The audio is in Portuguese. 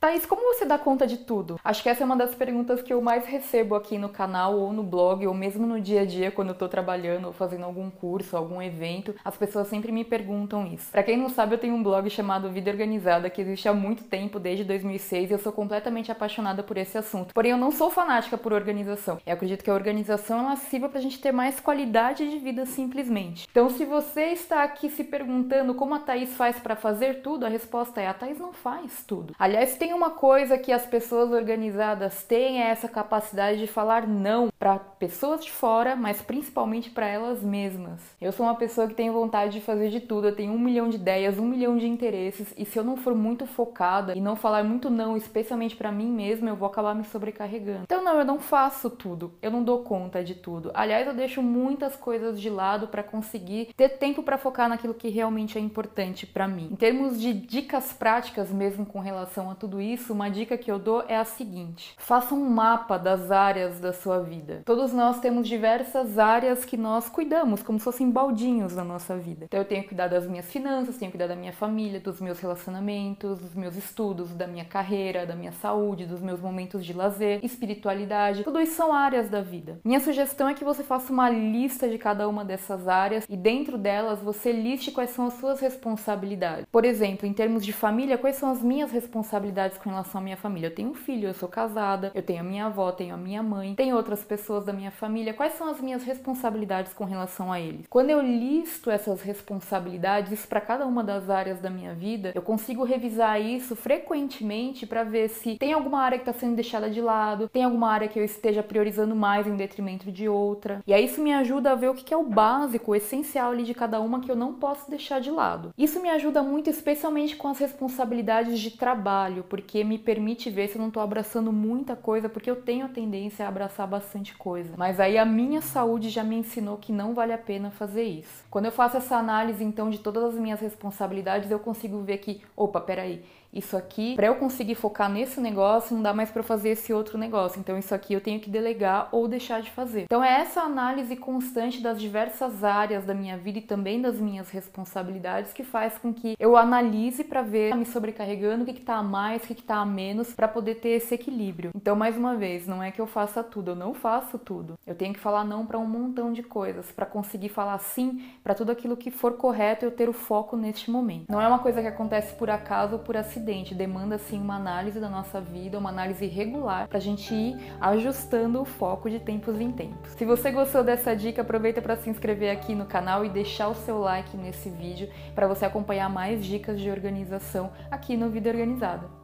Thaís, como você dá conta de tudo? Acho que essa é uma das perguntas que eu mais recebo aqui no canal ou no blog ou mesmo no dia a dia quando eu tô trabalhando ou fazendo algum curso, algum evento. As pessoas sempre me perguntam isso. Para quem não sabe, eu tenho um blog chamado Vida Organizada que existe há muito tempo, desde 2006, e eu sou completamente apaixonada por esse assunto. Porém, eu não sou fanática por organização. Eu acredito que a organização ela sirva pra gente ter mais qualidade de vida simplesmente. Então, se você está aqui se perguntando como a Thaís faz para fazer tudo, a resposta é a Thaís não faz tudo. Aliás, tem tem uma coisa que as pessoas organizadas têm é essa capacidade de falar não para pessoas de fora, mas principalmente para elas mesmas. Eu sou uma pessoa que tem vontade de fazer de tudo, eu tenho um milhão de ideias, um milhão de interesses, e se eu não for muito focada e não falar muito não, especialmente para mim mesma, eu vou acabar me sobrecarregando. Então não, eu não faço tudo, eu não dou conta de tudo. Aliás, eu deixo muitas coisas de lado para conseguir ter tempo para focar naquilo que realmente é importante para mim. Em termos de dicas práticas mesmo com relação a tudo isso, uma dica que eu dou é a seguinte: faça um mapa das áreas da sua vida. Todos nós temos diversas áreas que nós cuidamos, como se fossem baldinhos na nossa vida. Então eu tenho que cuidar das minhas finanças, tenho que cuidar da minha família, dos meus relacionamentos, dos meus estudos, da minha carreira, da minha saúde, dos meus momentos de lazer, espiritualidade. Tudo isso são áreas da vida. Minha sugestão é que você faça uma lista de cada uma dessas áreas e dentro delas você liste quais são as suas responsabilidades. Por exemplo, em termos de família, quais são as minhas responsabilidades responsabilidades com relação à minha família. Eu tenho um filho, eu sou casada, eu tenho a minha avó, tenho a minha mãe, tenho outras pessoas da minha família. Quais são as minhas responsabilidades com relação a eles? Quando eu listo essas responsabilidades para cada uma das áreas da minha vida, eu consigo revisar isso frequentemente para ver se tem alguma área que está sendo deixada de lado, tem alguma área que eu esteja priorizando mais em detrimento de outra. E aí isso me ajuda a ver o que é o básico, o essencial ali de cada uma que eu não posso deixar de lado. Isso me ajuda muito, especialmente com as responsabilidades de trabalho, porque porque me permite ver se eu não estou abraçando muita coisa, porque eu tenho a tendência a abraçar bastante coisa. Mas aí a minha saúde já me ensinou que não vale a pena fazer isso. Quando eu faço essa análise então de todas as minhas responsabilidades, eu consigo ver que, opa, peraí, isso aqui, para eu conseguir focar nesse negócio, não dá mais para fazer esse outro negócio. Então isso aqui eu tenho que delegar ou deixar de fazer. Então é essa análise constante das diversas áreas da minha vida e também das minhas responsabilidades que faz com que eu analise para ver me sobrecarregando, o que, que tá a mais, o que, que tá a menos, para poder ter esse equilíbrio. Então, mais uma vez, não é que eu faça tudo, eu não faço tudo. Eu tenho que falar não para um montão de coisas, para conseguir falar sim para tudo aquilo que for correto eu ter o foco neste momento. Não é uma coisa que acontece por acaso ou por acidente acidente, demanda sim uma análise da nossa vida, uma análise regular para a gente ir ajustando o foco de tempos em tempos. Se você gostou dessa dica, aproveita para se inscrever aqui no canal e deixar o seu like nesse vídeo para você acompanhar mais dicas de organização aqui no Vida Organizada.